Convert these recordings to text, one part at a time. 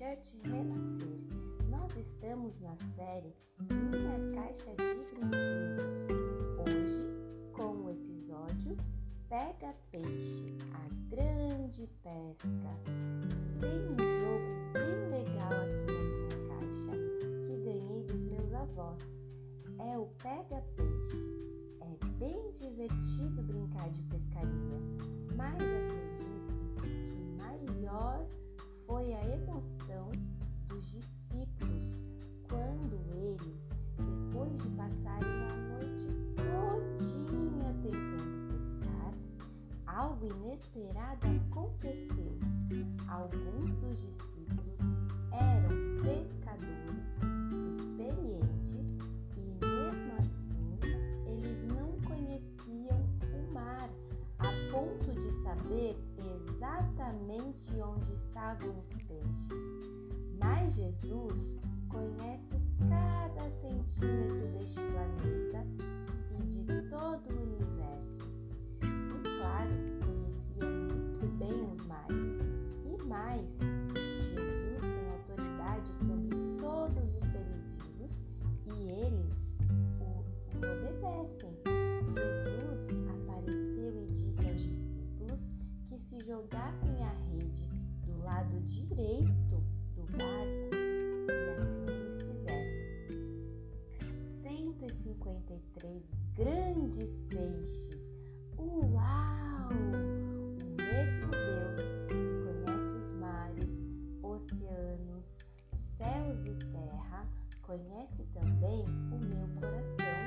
Church Renascer. Nós estamos na série Minha Caixa de Brinquedos. Hoje, com o episódio Pega Peixe, a grande pesca. Tem um jogo bem legal aqui na minha caixa que ganhei dos meus avós. É o Pega Peixe. É bem divertido brincar de pescaria, mas acredito maior foi a emoção dos discípulos quando eles, depois de passarem a noite todinha tentando pescar, algo inesperado aconteceu. Alguns dos discípulos eram pescadores experientes e mesmo assim eles não conheciam o mar a ponto de saber exatamente onde estavam os peixes. Mas Jesus conhece cada centímetro deste planeta 153 grandes peixes. Uau! O mesmo Deus que conhece os mares, oceanos, céus e terra, conhece também o meu coração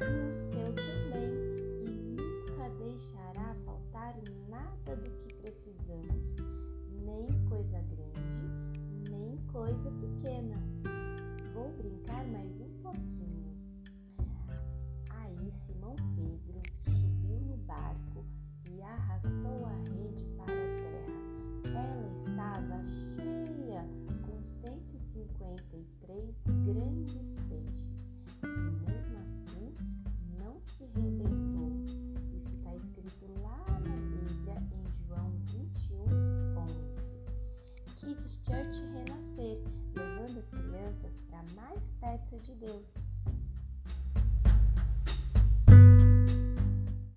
e o seu também, e nunca deixará faltar nada do que precisamos, nem coisa grande, nem coisa pequena. Vou brincar mais um pouquinho. Church Renascer, levando as crianças para mais perto de Deus.